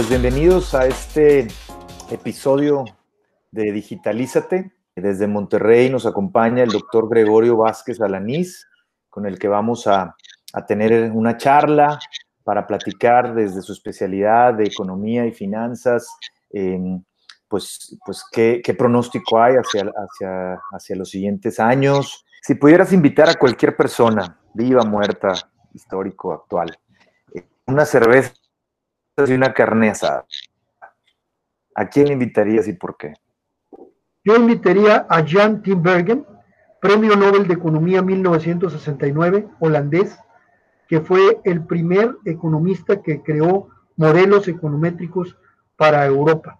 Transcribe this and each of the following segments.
pues bienvenidos a este episodio de Digitalízate. Desde Monterrey nos acompaña el doctor Gregorio Vázquez Alanís, con el que vamos a, tener una charla para platicar desde su especialidad de economía y finanzas, pues, pues qué, pronóstico hay hacia, hacia, hacia los siguientes años. Si pudieras invitar a cualquier persona, viva, muerta, histórico, actual, una cerveza y una carne asada, ¿a quién invitarías y por qué? Yo invitaría a Jan Timbergen, Premio Nobel de Economía 1969, holandés, que fue el primer economista que creó modelos econométricos para Europa.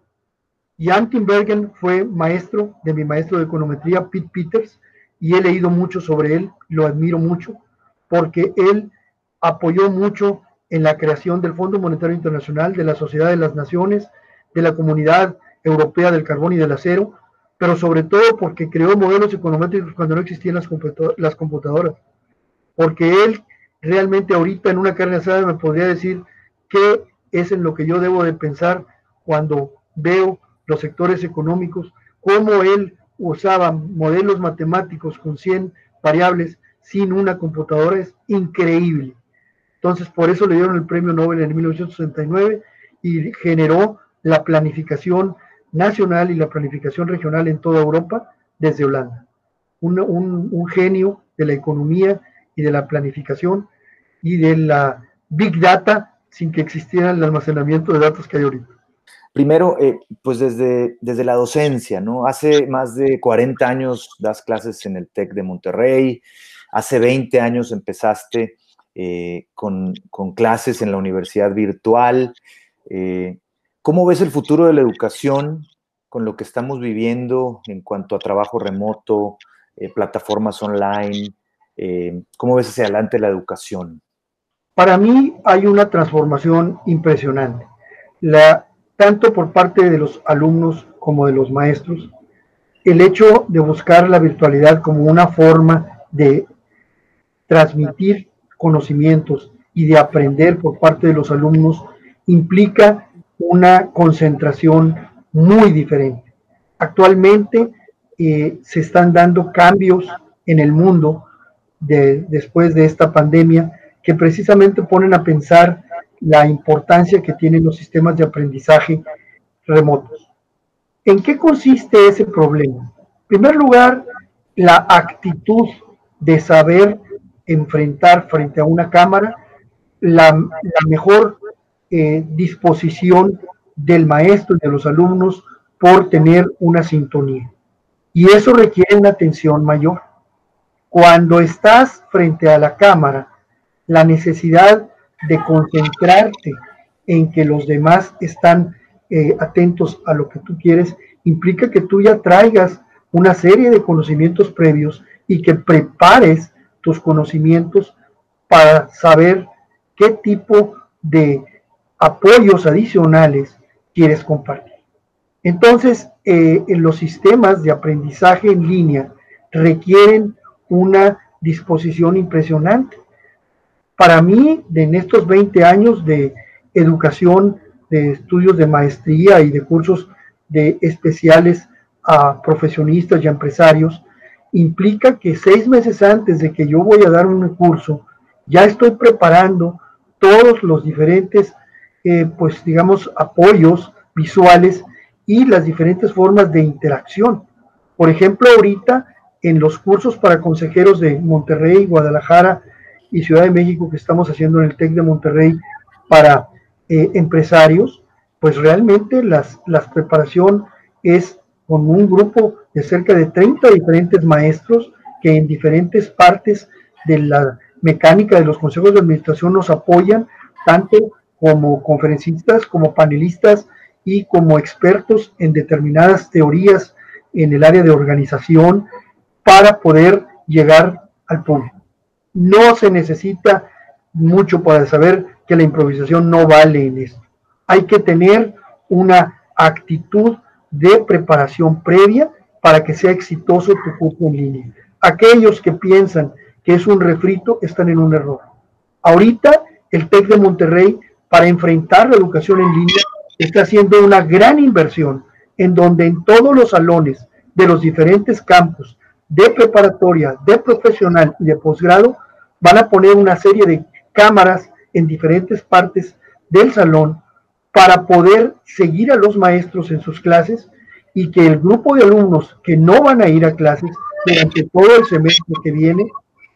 Jan Timbergen fue maestro de mi maestro de econometría, Pete Peters, y he leído mucho sobre él, lo admiro mucho, porque él apoyó mucho en la creación del Fondo Monetario Internacional, de la Sociedad de las Naciones, de la Comunidad Europea del Carbón y del Acero, pero sobre todo porque creó modelos econométricos cuando no existían las, las computadoras. Porque él realmente ahorita en una carne asada me podría decir qué es en lo que yo debo de pensar cuando veo los sectores económicos, cómo él usaba modelos matemáticos con 100 variables sin una computadora, es increíble. Entonces, por eso le dieron el premio Nobel en 1969 y generó la planificación nacional y la planificación regional en toda Europa desde Holanda. Un, genio de la economía y de la planificación y de la big data sin que existiera el almacenamiento de datos que hay ahorita. Primero, eh, pues desde, desde la docencia, ¿no? Hace más de 40 años das clases en el TEC de Monterrey, hace 20 años empezaste eh, con, clases en la universidad virtual. Eh, ¿Cómo ves el futuro de la educación con lo que estamos viviendo en cuanto a trabajo remoto, eh, plataformas online? ¿Cómo ves hacia adelante la educación? Para mí hay una transformación impresionante, tanto por parte de los alumnos como de los maestros. El hecho de buscar la virtualidad como una forma de transmitir conocimientos y de aprender por parte de los alumnos implica una concentración muy diferente. Actualmente eh, se están dando cambios en el mundo de, después de esta pandemia que precisamente ponen a pensar la importancia que tienen los sistemas de aprendizaje remotos. ¿En qué consiste ese problema? En primer lugar, la actitud de saber enfrentar frente a una cámara la, mejor eh, disposición del maestro y de los alumnos por tener una sintonía. Y eso requiere una atención mayor. Cuando estás frente a la cámara, la necesidad de concentrarte en que los demás están eh, atentos a lo que tú quieres, implica que tú ya traigas una serie de conocimientos previos y que prepares tus conocimientos para saber qué tipo de apoyos adicionales quieres compartir. Entonces, eh, los sistemas de aprendizaje en línea requieren una disposición impresionante. Para mí, en estos 20 años de educación, de estudios de maestría y de cursos de especiales a profesionistas y empresarios, implica que seis meses antes de que yo voy a dar un curso, ya estoy preparando todos los diferentes, eh, pues digamos, apoyos visuales y las diferentes formas de interacción. Por ejemplo, ahorita en los cursos para consejeros de Monterrey, Guadalajara y Ciudad de México que estamos haciendo en el TEC de Monterrey para eh, empresarios, pues realmente las, la preparación es con un grupo de cerca de 30 diferentes maestros que en diferentes partes de la mecánica de los consejos de administración nos apoyan, tanto como conferencistas, como panelistas y como expertos en determinadas teorías en el área de organización para poder llegar al público. No se necesita mucho para saber que la improvisación no vale en esto. Hay que tener una actitud de preparación previa para que sea exitoso tu curso en línea. Aquellos que piensan que es un refrito están en un error. Ahorita el TEC de Monterrey para enfrentar la educación en línea está haciendo una gran inversión en donde en todos los salones de los diferentes campos de preparatoria, de profesional y de posgrado van a poner una serie de cámaras en diferentes partes del salón para poder seguir a los maestros en sus clases y que el grupo de alumnos que no van a ir a clases durante todo el semestre que viene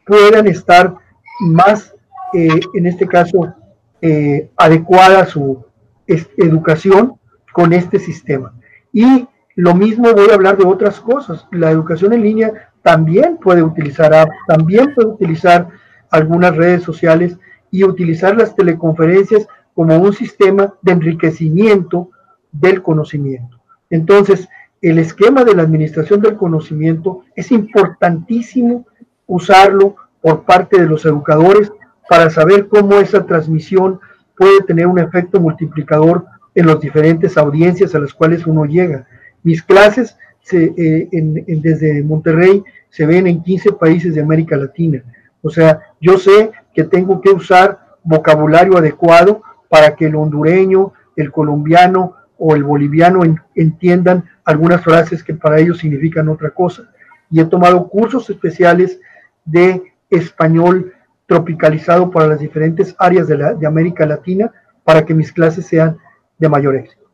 puedan estar más, eh, en este caso, eh, adecuada su educación con este sistema. Y lo mismo voy a hablar de otras cosas. La educación en línea también puede utilizar apps, también puede utilizar algunas redes sociales y utilizar las teleconferencias como un sistema de enriquecimiento del conocimiento. Entonces, el esquema de la administración del conocimiento es importantísimo usarlo por parte de los educadores para saber cómo esa transmisión puede tener un efecto multiplicador en las diferentes audiencias a las cuales uno llega. Mis clases eh, desde Monterrey se ven en 15 países de América Latina. O sea, yo sé que tengo que usar vocabulario adecuado para que el hondureño, el colombiano o el boliviano entiendan algunas frases que para ellos significan otra cosa. Y he tomado cursos especiales de español tropicalizado para las diferentes áreas de, la, de América Latina para que mis clases sean de mayor éxito.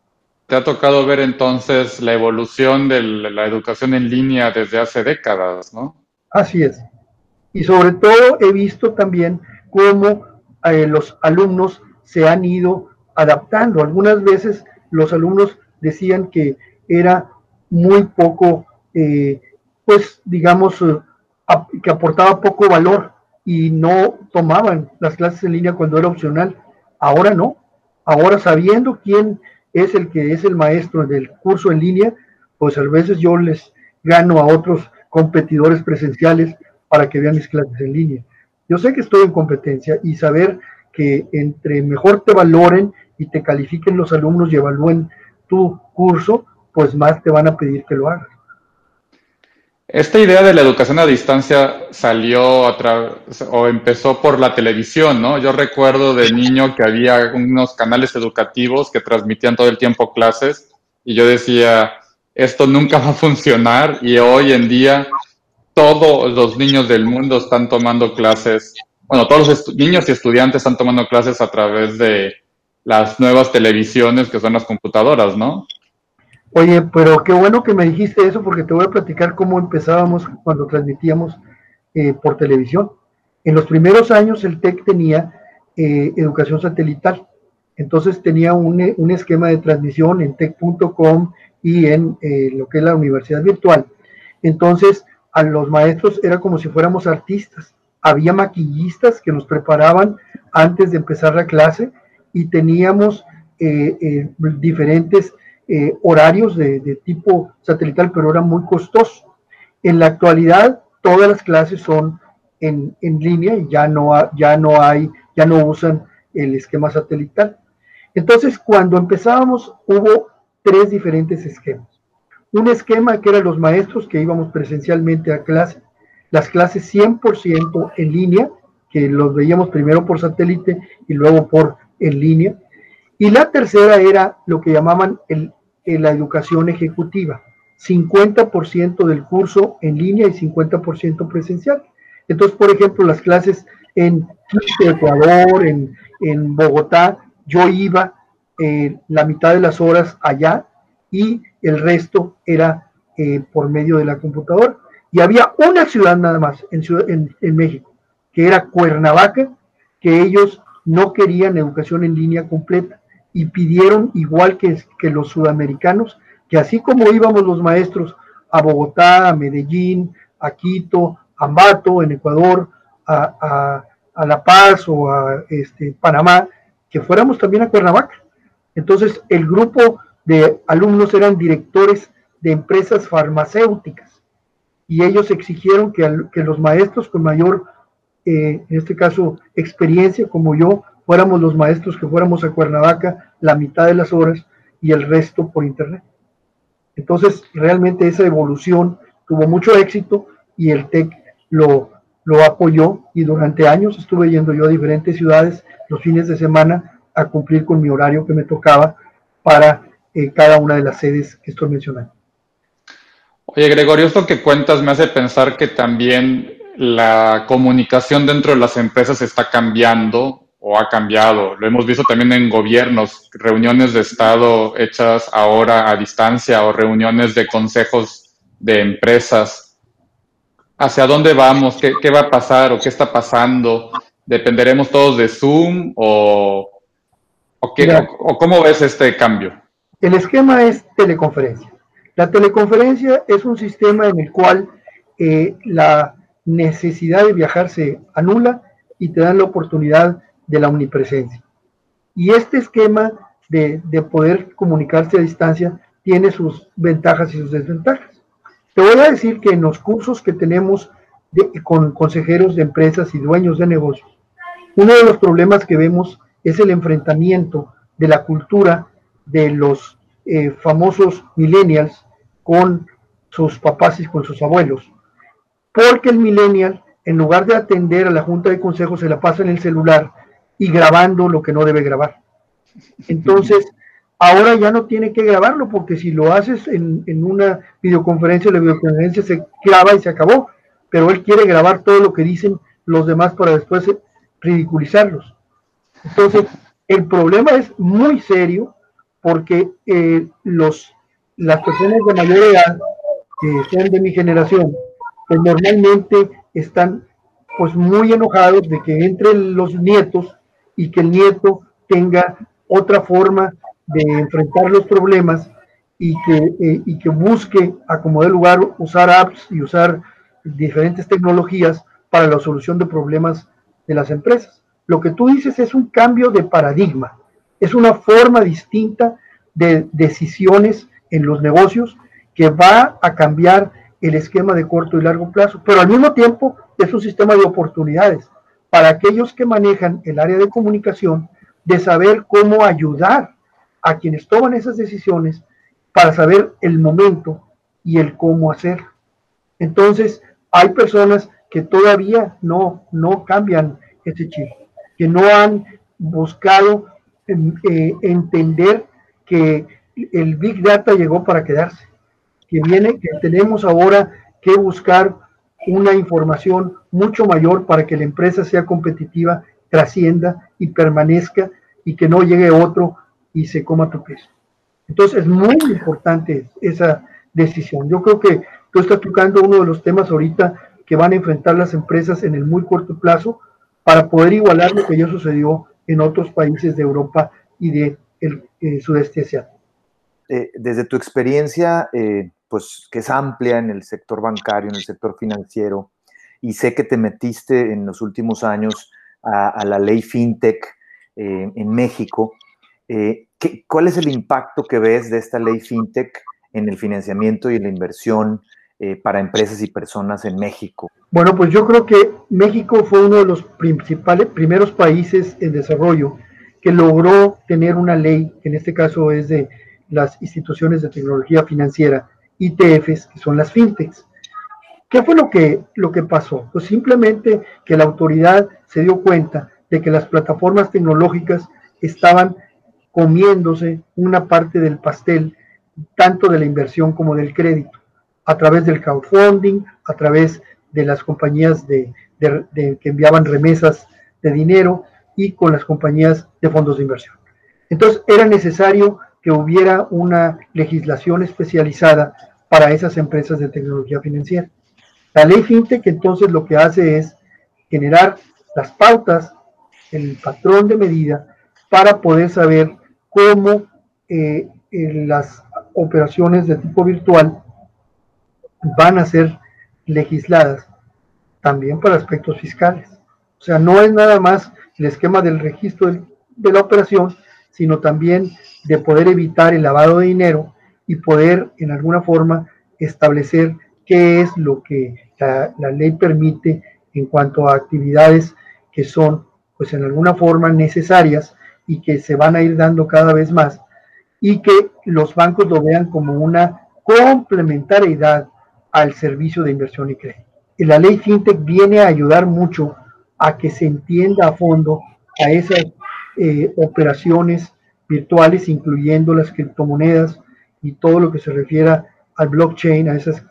Te ha tocado ver entonces la evolución de la educación en línea desde hace décadas, ¿no? Así es. Y sobre todo he visto también cómo eh, los alumnos se han ido adaptando. Algunas veces los alumnos decían que era muy poco, eh, pues digamos, eh, que aportaba poco valor y no tomaban las clases en línea cuando era opcional. Ahora no. Ahora sabiendo quién es el que es el maestro del curso en línea, pues a veces yo les gano a otros competidores presenciales para que vean mis clases en línea. Yo sé que estoy en competencia y saber que entre mejor te valoren y te califiquen los alumnos y evalúen tu curso, pues más te van a pedir que lo hagas. Esta idea de la educación a distancia salió o empezó por la televisión, ¿no? Yo recuerdo de niño que había unos canales educativos que transmitían todo el tiempo clases y yo decía, esto nunca va a funcionar y hoy en día todos los niños del mundo están tomando clases, bueno, todos los niños y estudiantes están tomando clases a través de las nuevas televisiones que son las computadoras, ¿no? Oye, pero qué bueno que me dijiste eso porque te voy a platicar cómo empezábamos cuando transmitíamos eh, por televisión. En los primeros años el TEC tenía eh, educación satelital, entonces tenía un, un, esquema de transmisión en tech.com y en eh, lo que es la universidad virtual. Entonces a los maestros era como si fuéramos artistas. Había maquillistas que nos preparaban antes de empezar la clase y teníamos diferentes eh, horarios de, tipo satelital, pero era muy costoso. En la actualidad, todas las clases son en, línea y ya no, ya no hay, ya no usan el esquema satelital. Entonces, cuando empezábamos, hubo tres diferentes esquemas. Un esquema que eran los maestros que íbamos presencialmente a clase, las clases 100% en línea, que los veíamos primero por satélite y luego por en línea. Y la tercera era lo que llamaban el en la educación ejecutiva. 50% del curso en línea y 50% presencial. Entonces, por ejemplo, las clases en Ecuador, en, en, Bogotá, yo iba eh, la mitad de las horas allá y el resto era eh, por medio de la computadora. Y había una ciudad nada más en, en México, que era Cuernavaca, que ellos no querían educación en línea completa y pidieron, igual que, los sudamericanos, que así como íbamos los maestros a Bogotá, a Medellín, a Quito, a Ambato, en Ecuador, a, La Paz o a este, Panamá, que fuéramos también a Cuernavaca. Entonces, el grupo de alumnos eran directores de empresas farmacéuticas y ellos exigieron que los maestros con mayor, eh, en este caso, experiencia como yo, fuéramos los maestros que fuéramos a Cuernavaca la mitad de las horas y el resto por internet. Entonces, realmente esa evolución tuvo mucho éxito y el TEC lo, lo apoyó y durante años estuve yendo yo a diferentes ciudades los fines de semana a cumplir con mi horario que me tocaba para eh, cada una de las sedes que estoy mencionando. Oye, Gregorio, esto que cuentas me hace pensar que también la comunicación dentro de las empresas está cambiando o ha cambiado. Lo hemos visto también en gobiernos, reuniones de Estado hechas ahora a distancia o reuniones de consejos de empresas. ¿Hacia dónde vamos? ¿Qué, va a pasar o qué está pasando? ¿Dependeremos todos de Zoom o, o, o cómo ves este cambio? El esquema es teleconferencia. La teleconferencia es un sistema en el cual eh, la necesidad de viajar se anula y te dan la oportunidad de la omnipresencia. Y este esquema de, poder comunicarse a distancia tiene sus ventajas y sus desventajas. Te voy a decir que en los cursos que tenemos con consejeros de empresas y dueños de negocios, uno de los problemas que vemos es el enfrentamiento de la cultura de los eh, famosos millennials con sus papás y con sus abuelos porque el millennial, en lugar de atender a la junta de consejos, se la pasa en el celular y grabando lo que no debe grabar. Entonces, ahora ya no tiene que grabarlo, porque si lo haces en, una videoconferencia, la videoconferencia se graba y se acabó, pero él quiere grabar todo lo que dicen los demás para después ridiculizarlos. Entonces, el problema es muy serio porque eh, los, las personas de mayor edad, que sean de mi generación, pues normalmente están pues muy enojados de que entren los nietos y que el nieto tenga otra forma de enfrentar los problemas y que, eh, y que busque a como de lugar usar apps y usar diferentes tecnologías para la solución de problemas de las empresas. Lo que tú dices es un cambio de paradigma, es una forma distinta de decisiones en los negocios que va a cambiar el esquema de corto y largo plazo, pero al mismo tiempo es un sistema de oportunidades para aquellos que manejan el área de comunicación de saber cómo ayudar a quienes toman esas decisiones para saber el momento y el cómo hacer. Entonces, hay personas que todavía no, no cambian ese chip, que no han buscado em, eh, entender que el Big Data llegó para quedarse que viene, que tenemos ahora que buscar una información mucho mayor para que la empresa sea competitiva, trascienda y permanezca y que no llegue otro y se coma tu peso. Entonces es muy importante esa decisión. Yo creo que tú estás tocando uno de los temas ahorita que van a enfrentar las empresas en el muy corto plazo para poder igualar lo que ya sucedió en otros países de Europa y de el eh, sudeste asiático. Eh, desde tu experiencia, eh, pues que es amplia en el sector bancario, en el sector financiero, y sé que te metiste en los últimos años a, la ley FinTech eh, en México. Eh, ¿Cuál es el impacto que ves de esta ley FinTech en el financiamiento y en la inversión eh, para empresas y personas en México? Bueno, pues yo creo que México fue uno de los principales, primeros países en desarrollo que logró tener una ley, que en este caso es de las instituciones de tecnología financiera, ITFs, que son las fintechs. ¿Qué fue lo que, lo que pasó? Pues simplemente que la autoridad se dio cuenta de que las plataformas tecnológicas estaban comiéndose una parte del pastel, tanto de la inversión como del crédito, a través del crowdfunding, a través de las compañías de, que enviaban remesas de dinero y con las compañías de fondos de inversión. Entonces era necesario que hubiera una legislación especializada para esas empresas de tecnología financiera. La ley FinTech entonces lo que hace es generar las pautas, el patrón de medida para poder saber cómo eh, las operaciones de tipo virtual van a ser legisladas también para aspectos fiscales. O sea, no es nada más el esquema del registro de la operación, sino también de poder evitar el lavado de dinero y poder en alguna forma establecer qué es lo que la, ley permite en cuanto a actividades que son pues en alguna forma necesarias y que se van a ir dando cada vez más y que los bancos lo vean como una complementariedad al servicio de inversión y crédito. Y la ley FinTech viene a ayudar mucho a que se entienda a fondo a esas eh, operaciones virtuales, incluyendo las criptomonedas y todo lo que se refiera al blockchain, a esas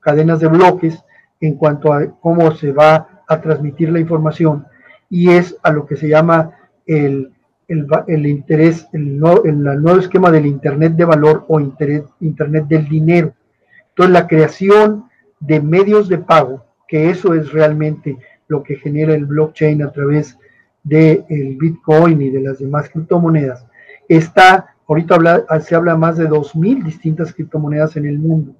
cadenas de bloques en cuanto a cómo se va a transmitir la información y es a lo que se llama el, el, interés, el, el, nuevo esquema del Internet de valor o internet, Internet del dinero. Entonces la creación de medios de pago, que eso es realmente lo que genera el blockchain a través del el Bitcoin y de las demás criptomonedas, está, ahorita habla, se habla más de 2.000 distintas criptomonedas en el mundo.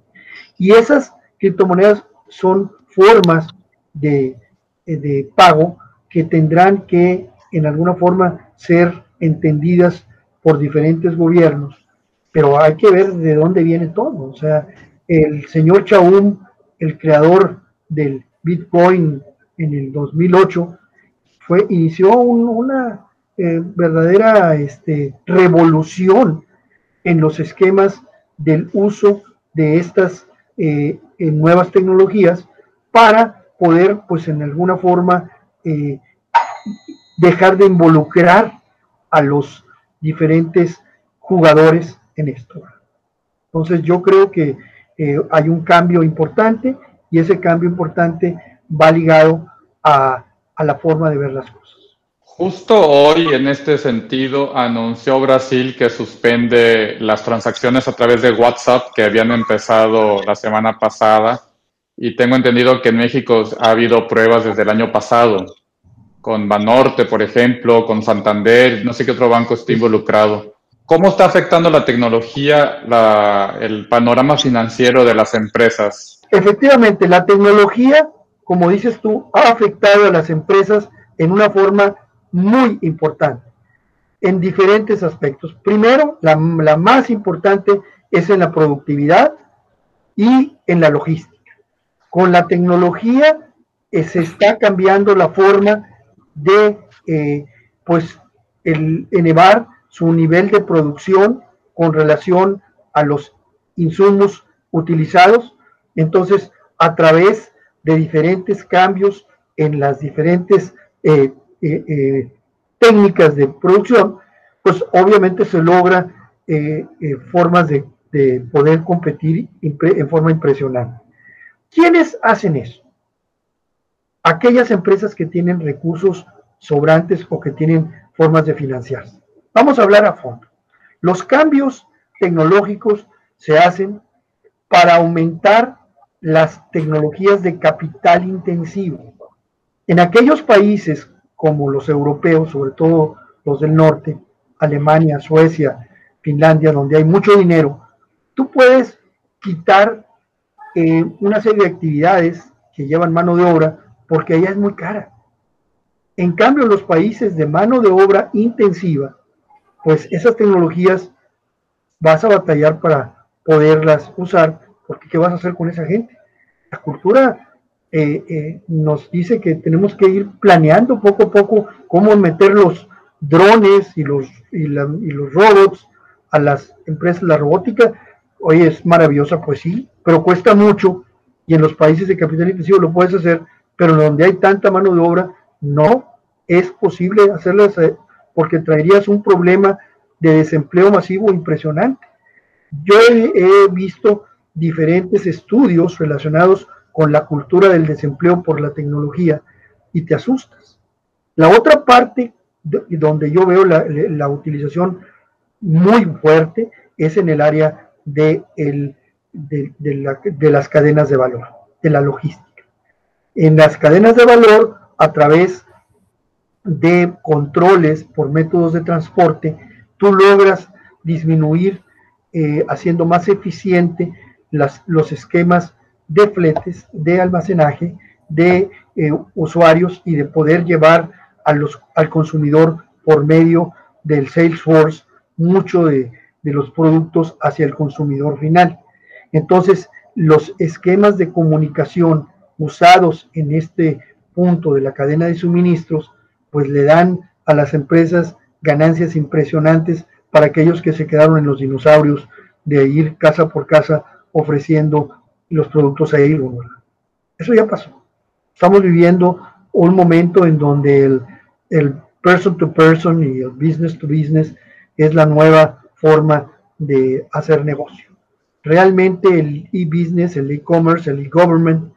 Y esas criptomonedas son formas de, de pago que tendrán que en alguna forma ser entendidas por diferentes gobiernos, pero hay que ver de dónde viene todo. O sea, el señor Chaum, el creador del Bitcoin en el 2008, fue, inició una eh, verdadera este, revolución en los esquemas del uso de estas eh, nuevas tecnologías para poder, pues en alguna forma, eh, dejar de involucrar a los diferentes jugadores en esto. Entonces yo creo que hay un cambio importante y ese cambio importante va ligado a, a la forma de ver las cosas. Justo hoy, en este sentido, anunció Brasil que suspende las transacciones a través de WhatsApp que habían empezado la semana pasada. Y tengo entendido que en México ha habido pruebas desde el año pasado, con Banorte, por ejemplo, con Santander, no sé qué otro banco está involucrado. ¿Cómo está afectando la tecnología el panorama financiero de las empresas? Efectivamente, la tecnología, como dices tú, ha afectado a las empresas en una forma muy importante en diferentes aspectos. Primero, la, más importante es en la productividad y en la logística. Con la tecnología eh, se está cambiando la forma de eh, pues el, elevar su nivel de producción con relación a los insumos utilizados. Entonces, a través de diferentes cambios en las diferentes eh, eh, eh, técnicas de producción, pues obviamente se logra eh, formas de, poder competir en forma impresionante. ¿Quiénes hacen eso? Aquellas empresas que tienen recursos sobrantes o que tienen formas de financiarse. Vamos a hablar a fondo. Los cambios tecnológicos se hacen para aumentar las tecnologías de capital intensivo. En aquellos países como los europeos, sobre todo los del norte, Alemania, Suecia, Finlandia, donde hay mucho dinero, tú puedes quitar eh, una serie de actividades que llevan mano de obra porque allá es muy cara. En cambio, en los países de mano de obra intensiva, pues esas tecnologías vas a batallar para poderlas usar, porque ¿qué vas a hacer con esa gente? La cultura eh, eh, nos dice que tenemos que ir planeando poco a poco cómo meter los drones y los, y, los robots a las empresas la robótica. Hoy es maravillosa, pues sí, pero cuesta mucho y en los países de capital intensivo lo puedes hacer, pero donde hay tanta mano de obra no es posible hacerlas eh, porque traerías un problema de desempleo masivo impresionante. Yo he visto diferentes estudios relacionados con la cultura del desempleo por la tecnología y te asustas. La otra parte donde yo veo la, utilización muy fuerte es en el área de, las cadenas de valor, de la logística. En las cadenas de valor, a través de controles por métodos de transporte, tú logras disminuir, eh, haciendo más eficiente los esquemas de fletes, de almacenaje, de eh, usuarios y de poder llevar los, al consumidor por medio del Salesforce mucho de, de los productos hacia el consumidor final. Entonces, los esquemas de comunicación usados en este punto de la cadena de suministros, pues le dan a las empresas ganancias impresionantes para aquellos que se quedaron en los dinosaurios de ir casa por casa ofreciendo los productos ahí. Eso ya pasó. Estamos viviendo un momento en donde el, el person to person y el business to business es la nueva forma de hacer negocio. Realmente el e-business, el e-commerce, el e-government,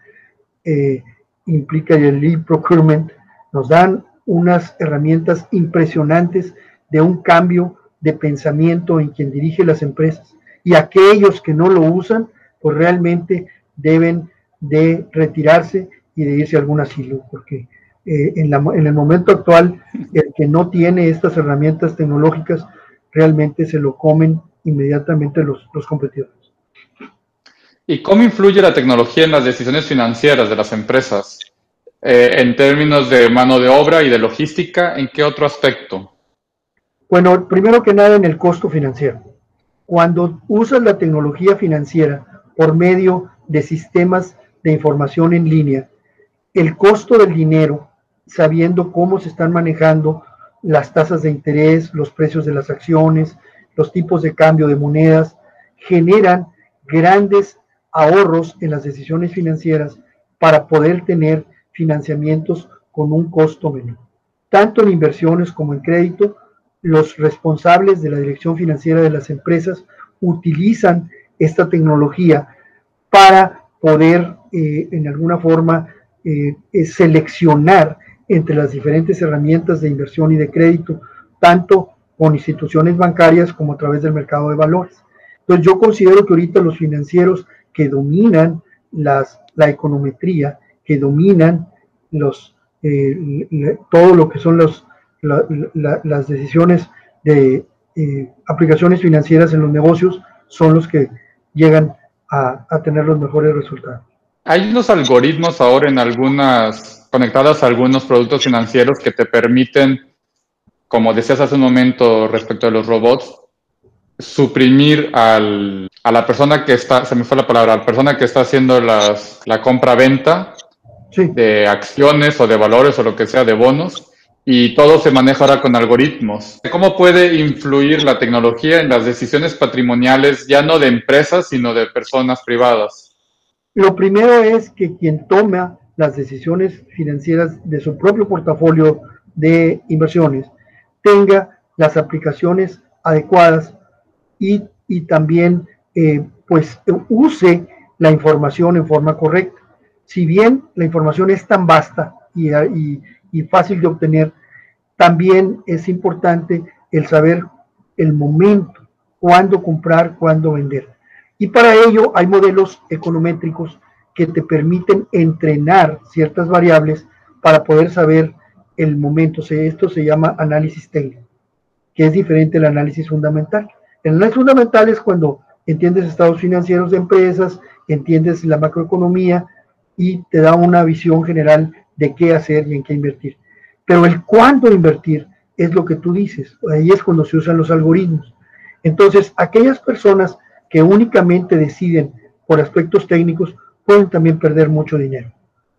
eh, implica el e-procurement, nos dan unas herramientas impresionantes de un cambio de pensamiento en quien dirige las empresas. Y aquellos que no lo usan, pues realmente deben de retirarse y de irse a algún asilo, porque eh, en, en el momento actual, el que no tiene estas herramientas tecnológicas, realmente se lo comen inmediatamente los, los competidores. ¿Y cómo influye la tecnología en las decisiones financieras de las empresas? Eh, en términos de mano de obra y de logística, ¿en qué otro aspecto? Bueno, primero que nada en el costo financiero. Cuando usas la tecnología financiera por medio de sistemas de información en línea, el costo del dinero, sabiendo cómo se están manejando las tasas de interés, los precios de las acciones, los tipos de cambio de monedas, generan grandes ahorros en las decisiones financieras para poder tener financiamientos con un costo menor. Tanto en inversiones como en crédito, los responsables de la dirección financiera de las empresas utilizan esta tecnología para poder eh, en alguna forma eh, seleccionar entre las diferentes herramientas de inversión y de crédito, tanto con instituciones bancarias como a través del mercado de valores. Entonces yo considero que ahorita los financieros que dominan las, la econometría que dominan los, eh, todo lo que son las decisiones de eh, aplicaciones financieras en los negocios son los que llegan a, a, tener los mejores resultados. Hay unos algoritmos ahora en algunas, conectados a algunos productos financieros que te permiten, como decías hace un momento respecto a los robots, suprimir al, a la persona que está, se me fue la palabra, a la persona que está haciendo las, la compra-venta de acciones o de valores o lo que sea, de bonos, y todo se maneja ahora con algoritmos. ¿Cómo puede influir la tecnología en las decisiones patrimoniales, ya no de empresas, sino de personas privadas? Lo primero es que quien toma las decisiones financieras de su propio portafolio de inversiones tenga las aplicaciones adecuadas y, y también eh, pues use la información en forma correcta si bien la información es tan vasta y, fácil de obtener, también es importante el saber el momento, cuándo comprar, cuándo vender. Y para ello hay modelos econométricos que te permiten entrenar ciertas variables para poder saber el momento. Esto se llama análisis técnico, que es diferente al análisis fundamental. El análisis fundamental es cuando entiendes estados financieros de empresas, entiendes la macroeconomía, y te da una visión general de qué hacer y en qué invertir. Pero el cuándo invertir es lo que tú dices. Ahí es cuando se usan los algoritmos. Entonces, aquellas personas que únicamente deciden por aspectos técnicos pueden también perder mucho dinero,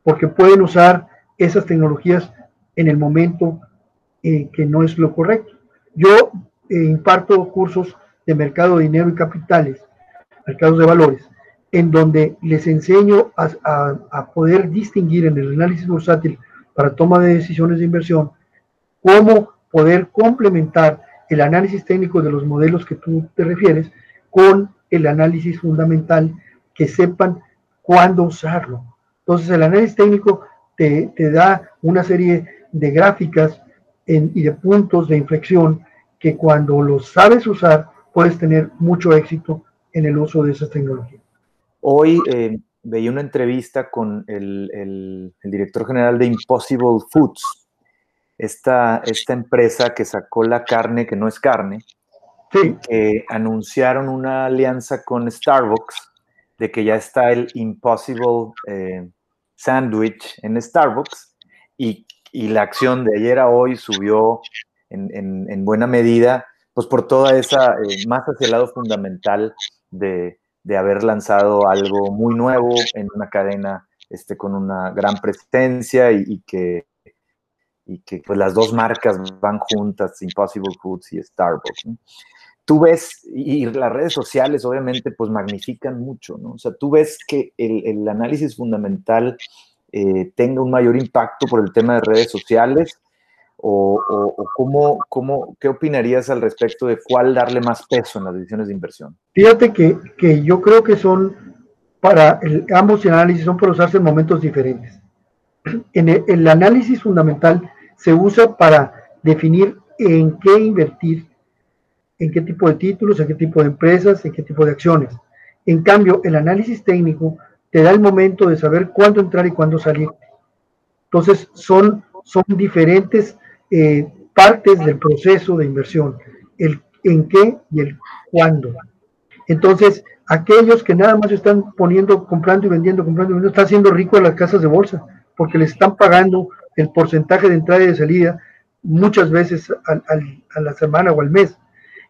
porque pueden usar esas tecnologías en el momento eh, que no es lo correcto. Yo eh, imparto cursos de mercado de dinero y capitales, mercados de valores, en donde les enseño a, poder distinguir en el análisis bursátil para toma de decisiones de inversión, cómo poder complementar el análisis técnico de los modelos que tú te refieres con el análisis fundamental, que sepan cuándo usarlo. Entonces el análisis técnico te, da una serie de gráficas y de puntos de inflexión que cuando los sabes usar puedes tener mucho éxito en el uso de esas tecnologías. Hoy eh, veía una entrevista con el, director general de Impossible Foods, esta, esta empresa que sacó la carne que no es carne, que anunciaron una alianza con Starbucks de que ya está el Impossible eh, Sandwich en Starbucks y, la acción de ayer a hoy subió en, buena medida, pues por toda esa, eh, más hacia el lado fundamental de, de haber lanzado algo muy nuevo en una cadena este, con una gran presencia y, que, y que pues las dos marcas van juntas, Impossible Foods y Starbucks. Tú ves, y las redes sociales obviamente pues magnifican mucho, ¿no? O sea, tú ves que el, análisis fundamental eh, tenga un mayor impacto por el tema de redes sociales o, o, cómo, cómo, qué opinarías al respecto de cuál darle más peso en las decisiones de inversión? Fíjate que, que yo creo que son para el, ambos análisis son para usarse en momentos diferentes. En el, análisis fundamental se usa para definir en qué invertir, en qué tipo de títulos, en qué tipo de empresas, en qué tipo de acciones. En cambio, el análisis técnico te da el momento de saber cuándo entrar y cuándo salir. Entonces, son, son diferentes eh, partes del proceso de inversión, el en qué y el cuándo. Entonces, aquellos que nada más están poniendo, comprando y vendiendo, comprando y vendiendo, están haciendo rico a las casas de bolsa, porque les están pagando el porcentaje de entrada y de salida muchas veces a la semana o al mes.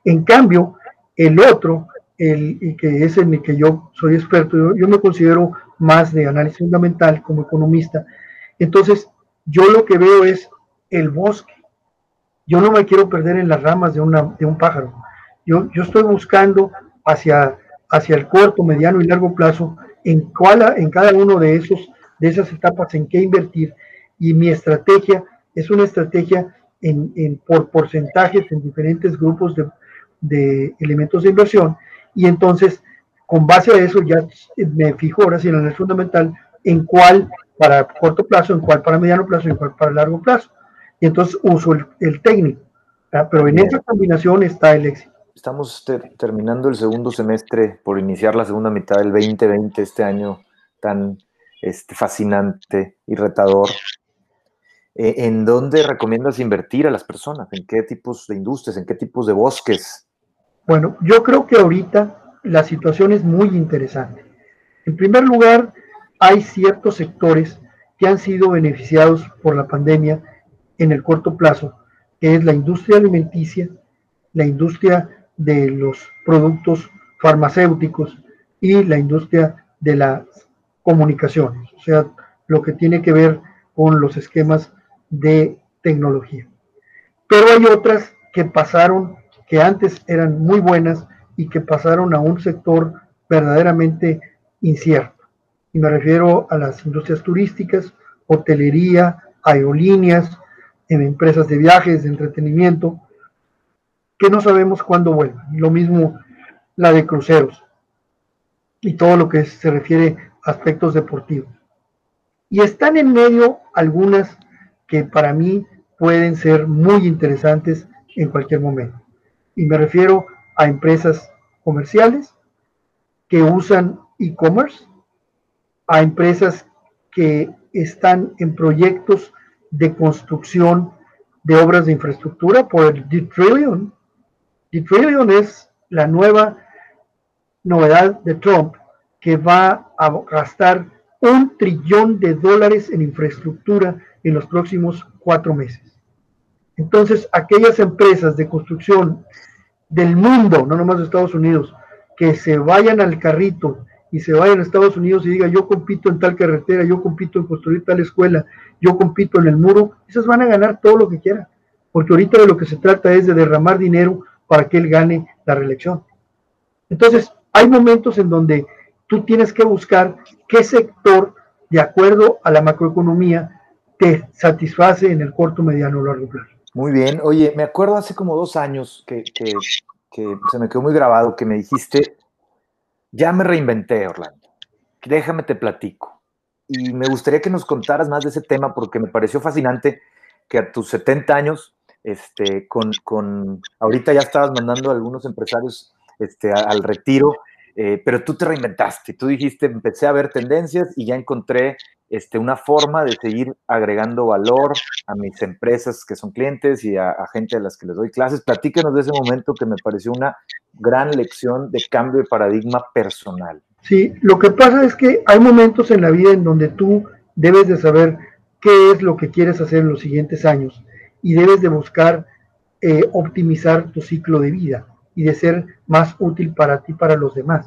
En cambio, el otro, el, y que es en el que yo soy experto, yo, yo me considero más de análisis fundamental como economista, entonces yo lo que veo es el bosque. Yo no me quiero perder en las ramas de, una, de un pájaro. Yo, yo estoy buscando hacia hacia el corto, mediano y largo plazo, en, cuál, en cada uno de, esos, de esas etapas en qué invertir. Y mi estrategia es una estrategia en, en por porcentajes en diferentes grupos de, de, elementos de inversión. Y entonces, con base a eso, ya me fijo ahora sí en el fundamental en cuál para corto plazo, en cuál para mediano plazo, en cuál para largo plazo. Y entonces uso el, el técnico. Pero en esa combinación está el éxito estamos terminando el segundo semestre por iniciar la segunda mitad del 2020, este año tan este, fascinante y retador. Eh, ¿En dónde recomiendas invertir a las personas? ¿En qué tipos de industrias? ¿En qué tipos de bosques? Bueno, yo creo que ahorita la situación es muy interesante. En primer lugar, hay ciertos sectores que han sido beneficiados por la pandemia en el corto plazo, que es la industria alimenticia, la industria de los productos farmacéuticos y la industria de las comunicaciones, o sea, lo que tiene que ver con los esquemas de tecnología. Pero hay otras que pasaron, que antes eran muy buenas y que pasaron a un sector verdaderamente incierto. Y me refiero a las industrias turísticas, hotelería, aerolíneas, en empresas de viajes, de entretenimiento, que no sabemos cuándo vuelvan. Lo mismo la de cruceros y todo lo que se refiere a aspectos deportivos. Y están en medio algunas que para mí pueden ser muy interesantes en cualquier momento. Y me refiero a empresas comerciales que usan e-commerce, a empresas que están en proyectos de construcción de obras de infraestructura por el D-Trillion, Trillion es la nueva novedad de Trump que va a gastar un trillón de dólares en infraestructura en los próximos cuatro meses. Entonces, aquellas empresas de construcción del mundo, no nomás de Estados Unidos, que se vayan al carrito y se vayan a Estados Unidos y digan yo compito en tal carretera, yo compito en construir tal escuela, yo compito en el muro, esas van a ganar todo lo que quieran, porque ahorita de lo que se trata es de derramar dinero para que él gane la reelección. Entonces, hay momentos en donde tú tienes que buscar qué sector, de acuerdo a la macroeconomía, te satisface en el corto, mediano o largo plazo. Muy bien. Oye, me acuerdo hace como dos años que, que, que se me quedó muy grabado que me dijiste, ya me reinventé, Orlando. Déjame te platico. Y me gustaría que nos contaras más de ese tema porque me pareció fascinante que a tus 70 años este, con, con, ahorita ya estabas mandando a algunos empresarios este, al retiro, eh, pero tú te reinventaste, tú dijiste, empecé a ver tendencias y ya encontré este, una forma de seguir agregando valor a mis empresas que son clientes y a, gente a las que les doy clases. Platíquenos de ese momento que me pareció una gran lección de cambio de paradigma personal. Sí, lo que pasa es que hay momentos en la vida en donde tú debes de saber qué es lo que quieres hacer en los siguientes años y debes de buscar eh, optimizar tu ciclo de vida y de ser más útil para ti, para los demás.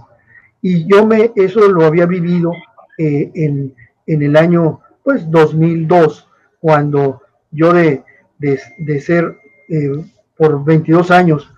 Y yo me, eso lo había vivido eh, en, en, el año, pues, 2002, cuando yo de, de, ser eh, por 22 años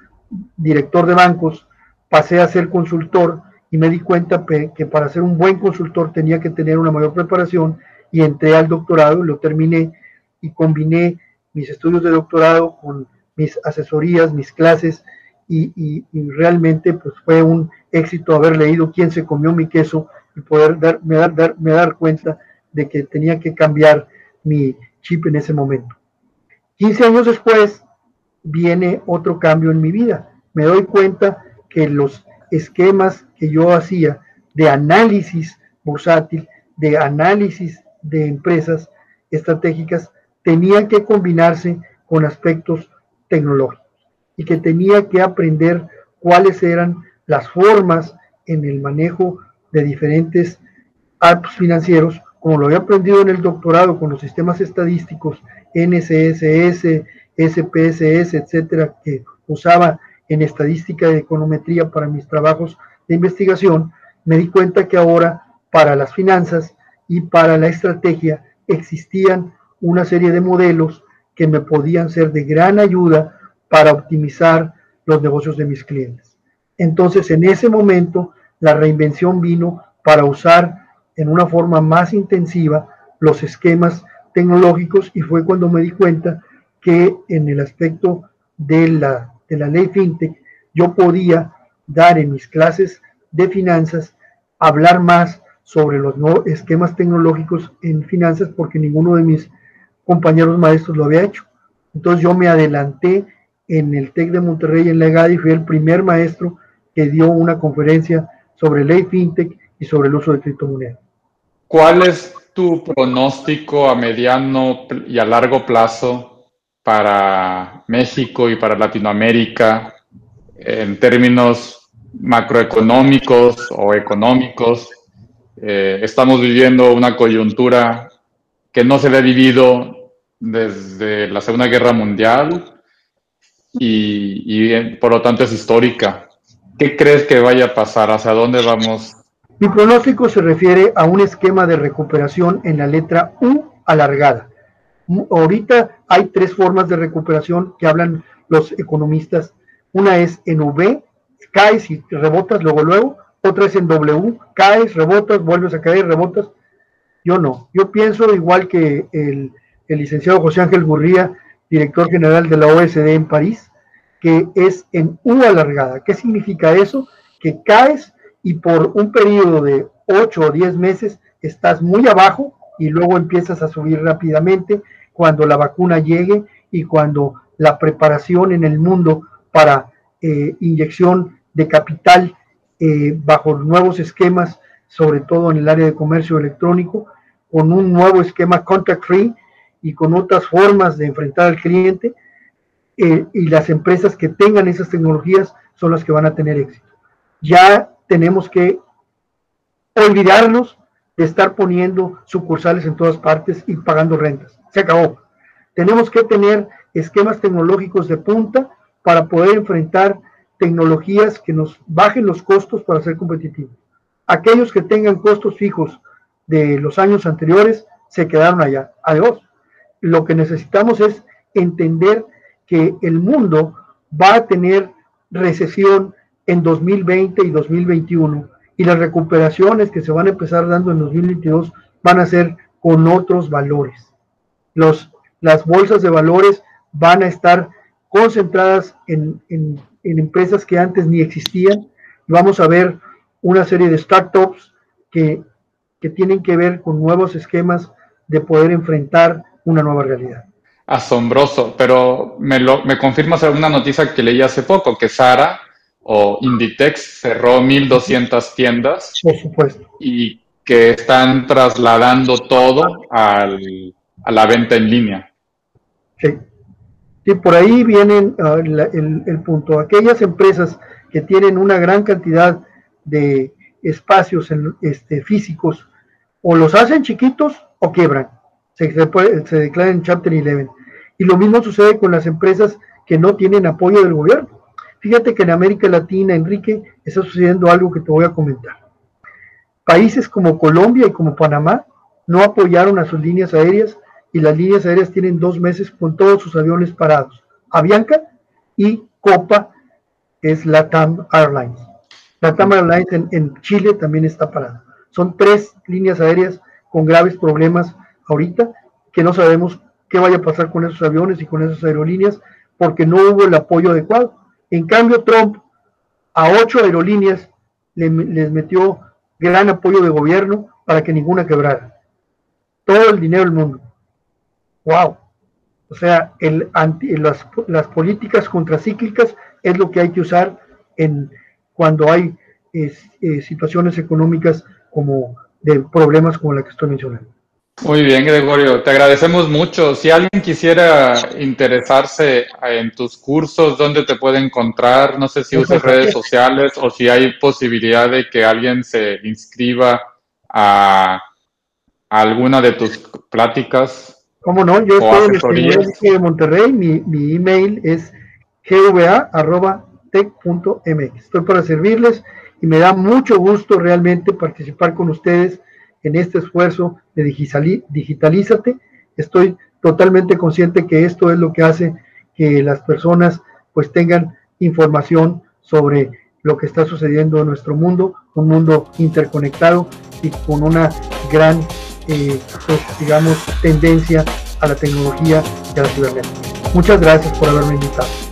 director de bancos, pasé a ser consultor y me di cuenta que para ser un buen consultor tenía que tener una mayor preparación y entré al doctorado y lo terminé y combiné mis estudios de doctorado, con mis asesorías, mis clases, y, realmente pues fue un éxito haber leído quién se comió mi queso y poder darme dar, dar cuenta de que tenía que cambiar mi chip en ese momento. 15 años después viene otro cambio en mi vida. Me doy cuenta que los esquemas que yo hacía de análisis bursátil, de análisis de empresas estratégicas, tenían que combinarse con aspectos tecnológicos y que tenía que aprender cuáles eran las formas en el manejo de diferentes apps financieros, como lo había aprendido en el doctorado con los sistemas estadísticos NCSS, SPSS, etcétera, que usaba en estadística de econometría para mis trabajos de investigación, me di cuenta que ahora para las finanzas y para la estrategia existían una serie de modelos que me podían ser de gran ayuda para optimizar los negocios de mis clientes. Entonces, en ese momento, la reinvención vino para usar en una forma más intensiva los esquemas tecnológicos y fue cuando me di cuenta que en el aspecto de la, de la ley FinTech yo podía dar en mis clases de finanzas, hablar más sobre los nuevos esquemas tecnológicos en finanzas porque ninguno de mis compañeros maestros lo había hecho. Entonces yo me adelanté en el TEC de Monterrey en la y fui el primer maestro que dio una conferencia sobre ley fintech y sobre el uso de criptomonedas. ¿Cuál es tu pronóstico a mediano y a largo plazo para México y para Latinoamérica en términos macroeconómicos o económicos? Eh, estamos viviendo una coyuntura que no se había vivido desde la Segunda Guerra Mundial y, y por lo tanto es histórica. ¿Qué crees que vaya a pasar? ¿Hacia dónde vamos? Mi pronóstico se refiere a un esquema de recuperación en la letra U alargada. Ahorita hay tres formas de recuperación que hablan los economistas. Una es en V, caes y rebotas luego, luego. Otra es en W, caes, rebotas, vuelves a caer, rebotas. Yo no. Yo pienso igual que el, el licenciado José Ángel Gurría, director general de la OSD en París, que es en U alargada. ¿Qué significa eso? Que caes y por un periodo de 8 o 10 meses estás muy abajo y luego empiezas a subir rápidamente cuando la vacuna llegue y cuando la preparación en el mundo para eh, inyección de capital eh, bajo nuevos esquemas, sobre todo en el área de comercio electrónico, con un nuevo esquema contact free y con otras formas de enfrentar al cliente, eh, y las empresas que tengan esas tecnologías son las que van a tener éxito. Ya tenemos que olvidarnos de estar poniendo sucursales en todas partes y pagando rentas. Se acabó. Tenemos que tener esquemas tecnológicos de punta para poder enfrentar tecnologías que nos bajen los costos para ser competitivos. Aquellos que tengan costos fijos de los años anteriores se quedaron allá. Adiós. Lo que necesitamos es entender que el mundo va a tener recesión en 2020 y 2021 y las recuperaciones que se van a empezar dando en 2022 van a ser con otros valores. Los, las bolsas de valores van a estar concentradas en, en, empresas que antes ni existían. Vamos a ver una serie de startups que, que tienen que ver con nuevos esquemas de poder enfrentar una nueva realidad asombroso, pero me, lo, me confirmas alguna noticia que leí hace poco, que Sara o Inditex cerró 1.200 tiendas. Por supuesto. Y que están trasladando todo al, a la venta en línea. Sí. Sí, por ahí viene ah, el, el, punto. Aquellas empresas que tienen una gran cantidad de espacios este, físicos, o los hacen chiquitos o quiebran. Se, se, puede, se declaran en Chapter 11. Y lo mismo sucede con las empresas que no tienen apoyo del gobierno. Fíjate que en América Latina, Enrique, está sucediendo algo que te voy a comentar. Países como Colombia y como Panamá no apoyaron a sus líneas aéreas y las líneas aéreas tienen dos meses con todos sus aviones parados. Avianca y Copa es Latam Airlines. Latam Airlines en, en Chile también está parada. Son tres líneas aéreas con graves problemas ahorita que no sabemos qué vaya a pasar con esos aviones y con esas aerolíneas, porque no hubo el apoyo adecuado. En cambio, Trump a ocho aerolíneas les metió gran apoyo de gobierno para que ninguna quebrara. Todo el dinero del mundo. ¡Wow! O sea, el las, las, políticas contracíclicas es lo que hay que usar en, cuando hay eh, situaciones económicas como de problemas como la que estoy mencionando. Muy bien, Gregorio, te agradecemos mucho. Si alguien quisiera interesarse en tus cursos, ¿dónde te puede encontrar? No sé si usas redes sociales o si hay posibilidad de que alguien se inscriba a, alguna de tus pláticas. ¿Cómo no? Yo estoy en el de Monterrey, mi, mi email es gva.tech.mx. Estoy para servirles y me da mucho gusto realmente participar con ustedes en este esfuerzo de digitalízate. Estoy totalmente consciente que esto es lo que hace que las personas pues tengan información sobre lo que está sucediendo en nuestro mundo, un mundo interconectado y con una gran, eh, pues, digamos, tendencia a la tecnología y a la cibernética. Muchas gracias por haberme invitado.